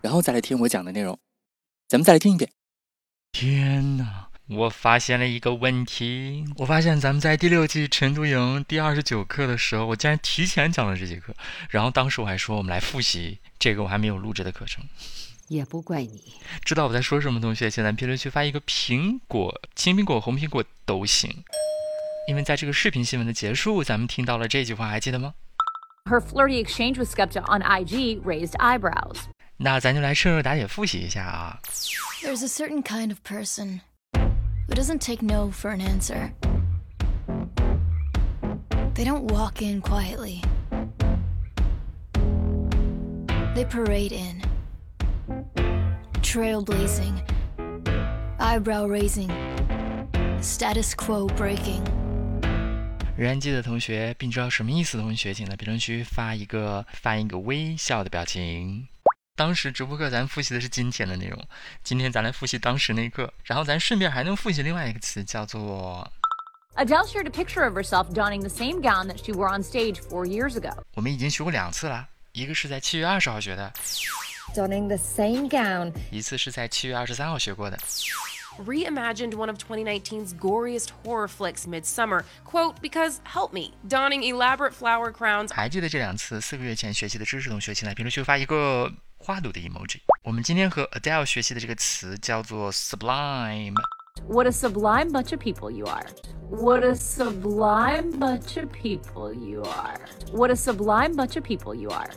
然后再来听我讲的内容，咱们再来听一遍。天哪！我发现了一个问题，我发现咱们在第六季晨读营第二十九课的时候，我竟然提前讲了这节课。然后当时我还说我们来复习这个我还没有录制的课程。也不怪你，知道我在说什么？同学，请在评论区发一个苹果、青苹果、红苹果都行。因为在这个视频新闻的结束，咱们听到了这句话，还记得吗？Her flirty exchange with Skepta on IG raised eyebrows. 那咱就来趁热打铁复习一下啊。There's a certain kind of person who doesn't take no for an answer. They don't walk in quietly. They parade in. Trailblazing, eyebrow raising, status quo breaking. 仍然记得同学并知道什么意思的同学，请在评论区发一个发一个微笑的表情。当时直播课咱复习的是今天的内容，今天咱来复习当时那一课，然后咱顺便还能复习另外一个词，叫做。Adele shared a picture of herself donning the same gown that she wore on stage four years ago. 我们已经学过两次了，一个是在七月二十号学的，donning the same gown，一次是在七月二十三号学过的。Reimagined one of 2019's goriest horror flicks, Midsommar. Quote, because help me, donning elaborate flower crowns. 还记得这两次四个月前学习的知识同学，请在评论区发一个。花朵的 emoji。我们今天和 Adele 学习的这个词叫做 sublime。What a sublime bunch of people you are. What a sublime bunch of people you are. What a sublime bunch of people you are.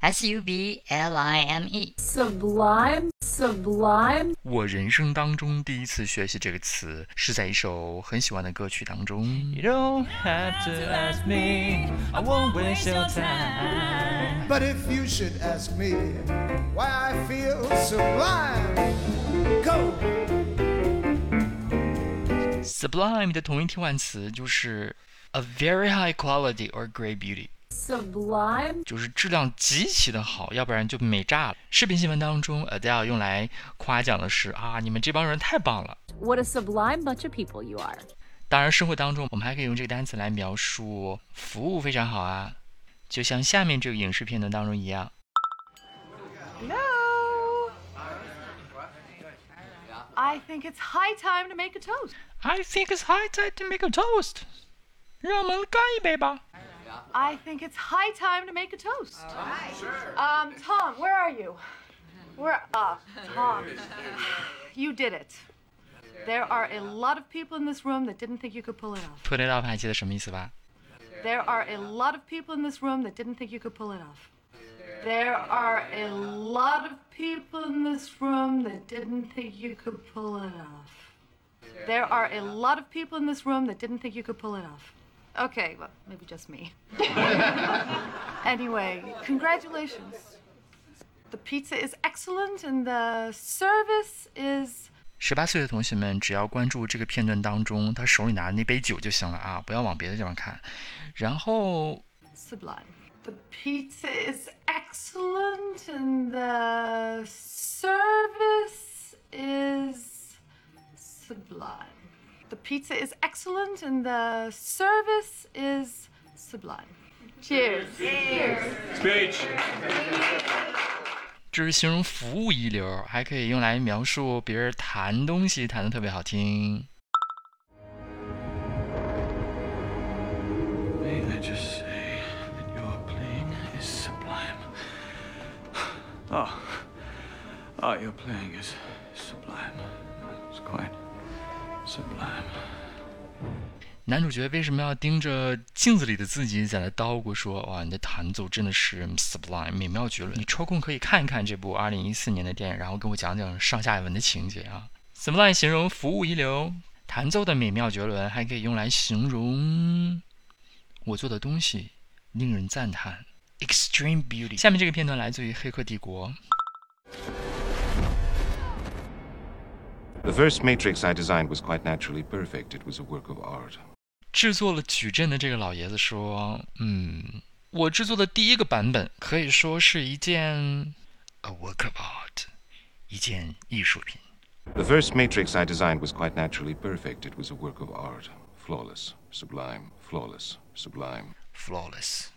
S U B L I M E. Sublime, sublime. 我人生当中第一次学习这个词是在一首很喜欢的歌曲当中。You don't have to ask me, I won't waste your time. But if you should ask me why I feel sublime, go. Sublime 的同义替换词就是 a very high quality or great beauty。 Sublime 就是质量极其的好，要不然就美炸了。视频新闻当中，Adele 用来夸奖的是啊，你们这帮人太棒了。What a sublime bunch of people you are！当然，生活当中我们还可以用这个单词来描述服务非常好啊，就像下面这个影视片段当中一样。No. I think it's high time to make a toast. I think it's high time to make a toast. 让我们干一杯吧。 I think it's high time to make a toast. All right. Sure. Um, Tom, where are you? Where? Uh, Tom, you did it. There are a lot of people in this room that didn't think you could pull it off. Put it off 还记得什么意思吧？There are a lot of people in this room that didn't think you could pull it off. There are a lot of people in this room that didn't think you could pull it off. There are a lot of people in this room that didn't think you could pull it off. Okay, well, maybe just me. anyway, congratulations. The pizza is excellent and the service is. 十八岁的同学们，只要关注这个片段当中他手里拿的那杯酒就行了啊，不要往别的地方看。然后，sublime. The pizza is excellent and the service is sublime. The pizza is excellent and the service is sublime. Cheers. Cheers. Speech. 这是形容服务一流，还可以用来描述别人弹东西弹的特别好听。May I just say that your playing is sublime? Oh, oh, your playing is 男主角为什么要盯着镜子里的自己在那叨咕说：“哇，你的弹奏真的是 sublime，美妙绝伦。”你抽空可以看一看这部二零一四年的电影，然后跟我讲讲上下文的情节啊。sublime 形容服务一流，弹奏的美妙绝伦，还可以用来形容我做的东西令人赞叹。extreme beauty。下面这个片段来自于《黑客帝国》。The first matrix I designed was quite naturally perfect. It was a work of art. 制作了矩阵的这个老爷子说：“嗯，我制作的第一个版本可以说是一件 a work of art，一件艺术品。 The first matrix I designed was quite naturally perfect. It was a work of art. Flawless, sublime, flawless, sublime. flawless，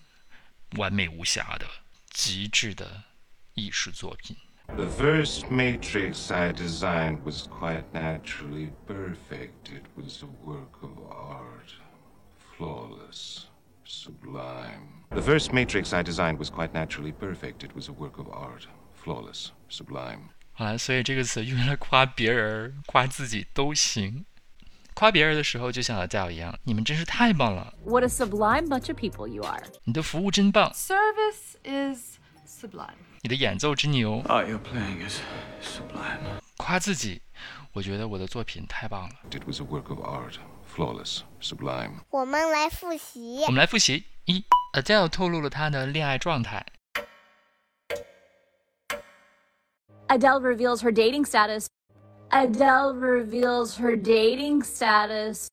完美无瑕的、极致的艺术作品。 The first matrix I designed was quite naturally perfect. It was a work of art. Flawless, sublime. The first matrix I designed was quite naturally perfect. It was a work of art. Flawless, sublime. 好了，所以这个词用来夸别人、夸自己都行。夸别人的时候，就像老教一样，你们真是太棒了， What a sublime bunch of people you are. 你的服务真棒， Service is sublime. 你的演奏之牛。 Oh, your playing is sublime. 夸自己，我觉得我的作品太棒了。 It was a work of art. Flawless, sublime. 我们来复习我。们来复习：一，Adele 透露了她的恋爱状态； Adele reveals her dating status. Adele reveals her dating status.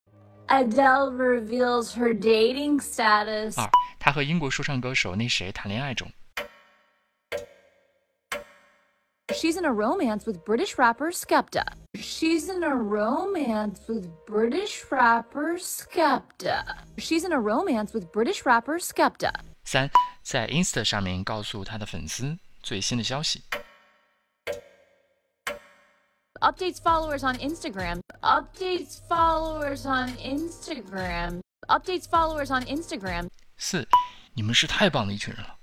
Adele reveals her dating status. 二，她和英国说唱歌手那谁谈恋爱中； She's in a romance with British rapper Skepta. She's in a romance with British rapper Skepta. She's in a romance with British rapper Skepta. 三，在 Insta 上面告诉她的粉丝最新的消息； Updates followers on Instagram. Updates followers on Instagram. Updates followers on Instagram. 四，你们是太棒的一群人了。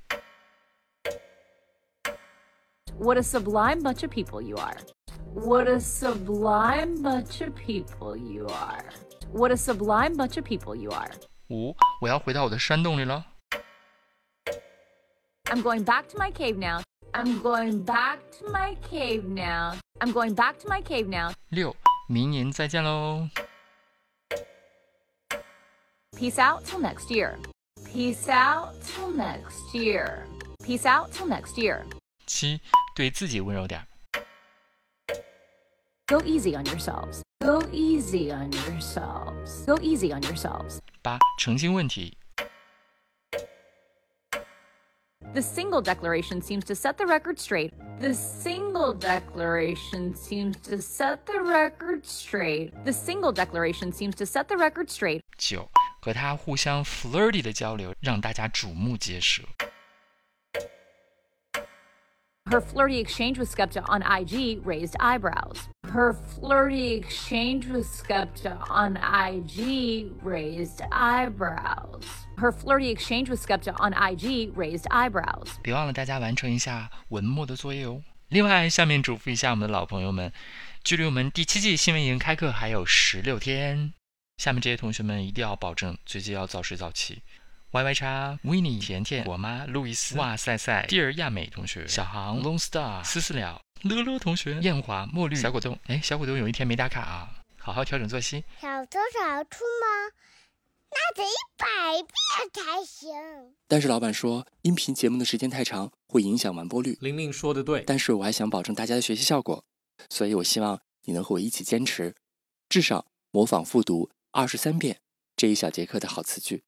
What a sublime bunch of people you are. What a sublime bunch of people you are. What a sublime bunch of people you are. 五，我要回到我的山洞里了。 I'm going back to my cave now. I'm going back to my cave now. I'm going back to my cave now. 六，明年再见喽。 Peace out till next year. Peace out till next year. Peace out till next year. 七，对自己温柔点儿。Go easy on yourselves. Go easy on yourselves. Go easy on yourselves. 八，澄清问题。The single declaration seems to set the record straight. The single declaration seems to set the record straight. The single declaration seems to set the record straight. 九，和他互相 flirty 的交流，让大家瞩目结舌。Her flirty exchange with Skepta on IG raised eyebrows. Her flirty exchange with Skepta on IG raised eyebrows. Her flirty exchange with Skepta on IG raised eyebrows. 别忘了大家完成一下文末的作业哦。另外，下面嘱咐一下我们的老朋友们，距离我们第七季新闻营开课还有十六天。下面这些同学们一定要保证最近要早睡早起。 Y Y 叉、维尼、甜甜、我妈、路易斯、哇塞塞、蒂尔亚美同学、小航、Long Star、思思了、乐乐同学、艳华、墨绿、小果冻。哎，小果冻有一天没打卡啊，好好调整作息。小多少出吗？那得一百遍才行。但是老板说，音频节目的时间太长，会影响完播率。玲玲说的对，但是我还想保证大家的学习效果，所以我希望你能和我一起坚持，至少模仿复读二十三遍这一小节课的好词句。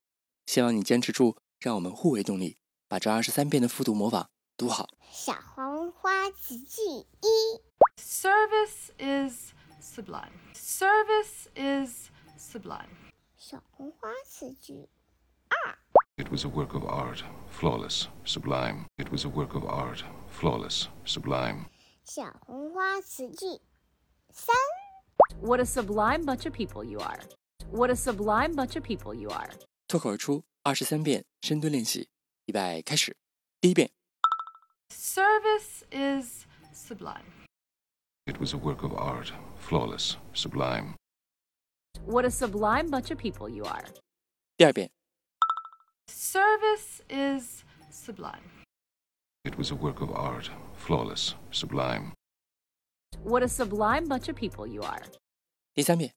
希望你坚持住，让我们互为动力，把这二十三遍的复读模仿读好。小黄花词句一 Service is sublime. Service is sublime. 小红花词句二 It was a work of art. Flawless, sublime. It was a work of art. Flawless, sublime. 小红花词句三 What a sublime bunch of people you are. What a sublime bunch of people you are. 脱口而出二十三遍深蹲练习，预备开始。第一遍， Service is sublime. It was a work of art. Flawless, sublime. What a sublime bunch of people you are. 第二遍， Service is sublime. It was a work of art. Flawless, sublime. What a sublime bunch of people you are. 第三遍，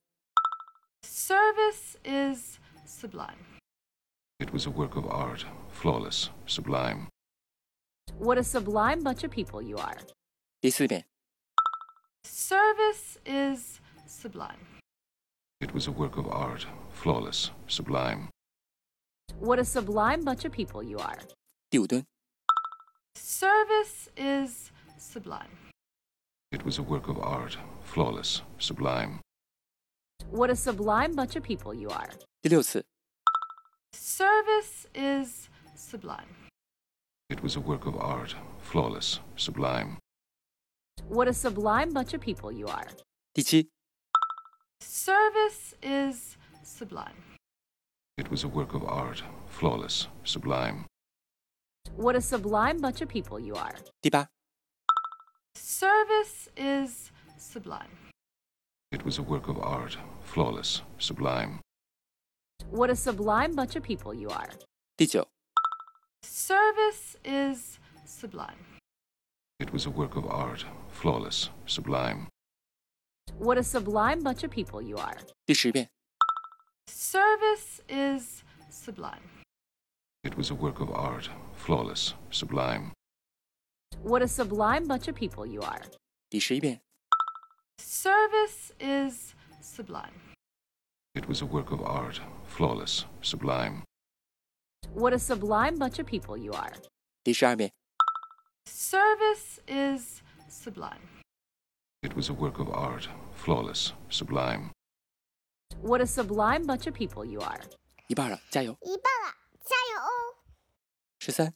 Service is sublime. It was a work of art. Flawless, sublime. What a sublime bunch of people you are. 第四遍， Service is sublime. It was a work of art, flawless, sublime. What a sublime bunch of people you are. 第五蹲， Service is sublime. It was a work of art, flawless, sublime. What a sublime bunch of people you are. 第六次， Service is sublime. It was a work of art, flawless, sublime. What a sublime bunch of people you are. 第七， Service is sublime. It was a work of art, flawless, sublime. What a sublime bunch of people you are. 第八， Service is sublime. It was a work of art, flawless, sublime. What a sublime bunch of people you are. 第九， Service is sublime. It was a work of art, flawless, sublime. What a sublime bunch of people you are. 第十遍， Service is sublime. It was a work of art, flawless, sublime. What a sublime bunch of people you are. 第十一遍， Service is sublime. It was a work of art, flawless, sublime. What a sublime bunch of people you are. 第十二遍， Service is sublime. It was a work of art, flawless, sublime. What a sublime bunch of people you are. 一半了，加油！一半了，加油哦！十三，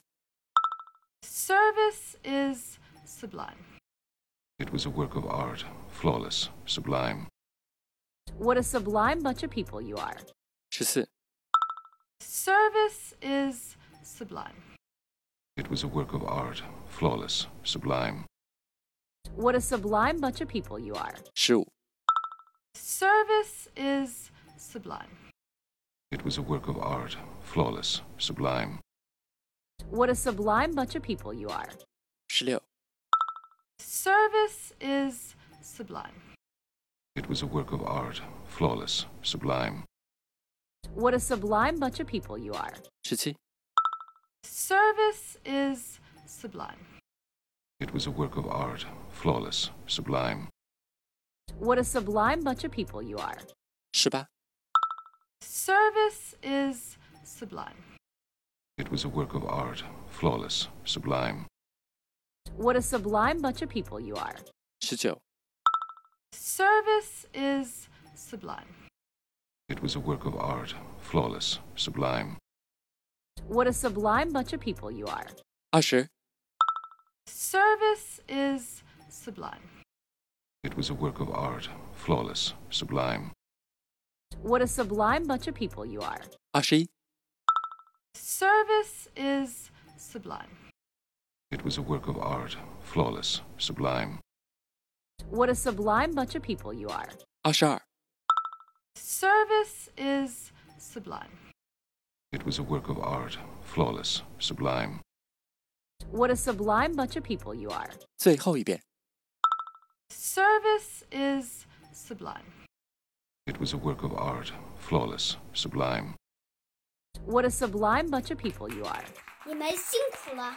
Service is sublime. It was a work of art, flawless, sublime. What a sublime bunch of people you are. 十四， Service is sublime. It was a work of art, flawless, sublime. What a sublime bunch of people you are. 十五， Service is sublime. It was a work of art, flawless, sublime. What a sublime bunch of people you are. 十六， Service is sublime. It was a work of art, flawless, sublime. What a sublime bunch of people you are. 十七， Service is sublime. It was a work of art, flawless, sublime. What a sublime bunch of people you are. 十八， Service is sublime. It was a work of art, flawless, sublime. What a sublime bunch of people you are. 十九， Service is sublime. It was a work of art, flawless, sublime. What a sublime bunch of people you are. Usher. Service is sublime. It was a work of art, flawless, sublime. What a sublime bunch of people you are. usher. Service is sublime. It was a work of art, flawless, sublime. What a sublime bunch of people you are. 二十二， Service is sublime. It was a work of art, flawless, sublime. What a sublime bunch of people you are. 最后一遍， Service is sublime. It was a work of art, flawless, sublime. What a sublime bunch of people you are. 你们辛苦了。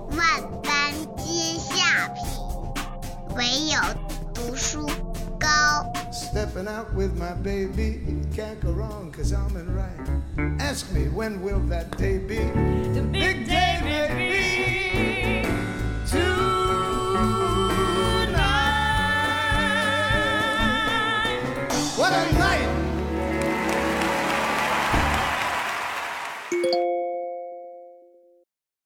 有读书高。 Stepping out with my baby, can't go wrong cause I'm in right. Ask me when will that day be? The big day may be tonight. What a night!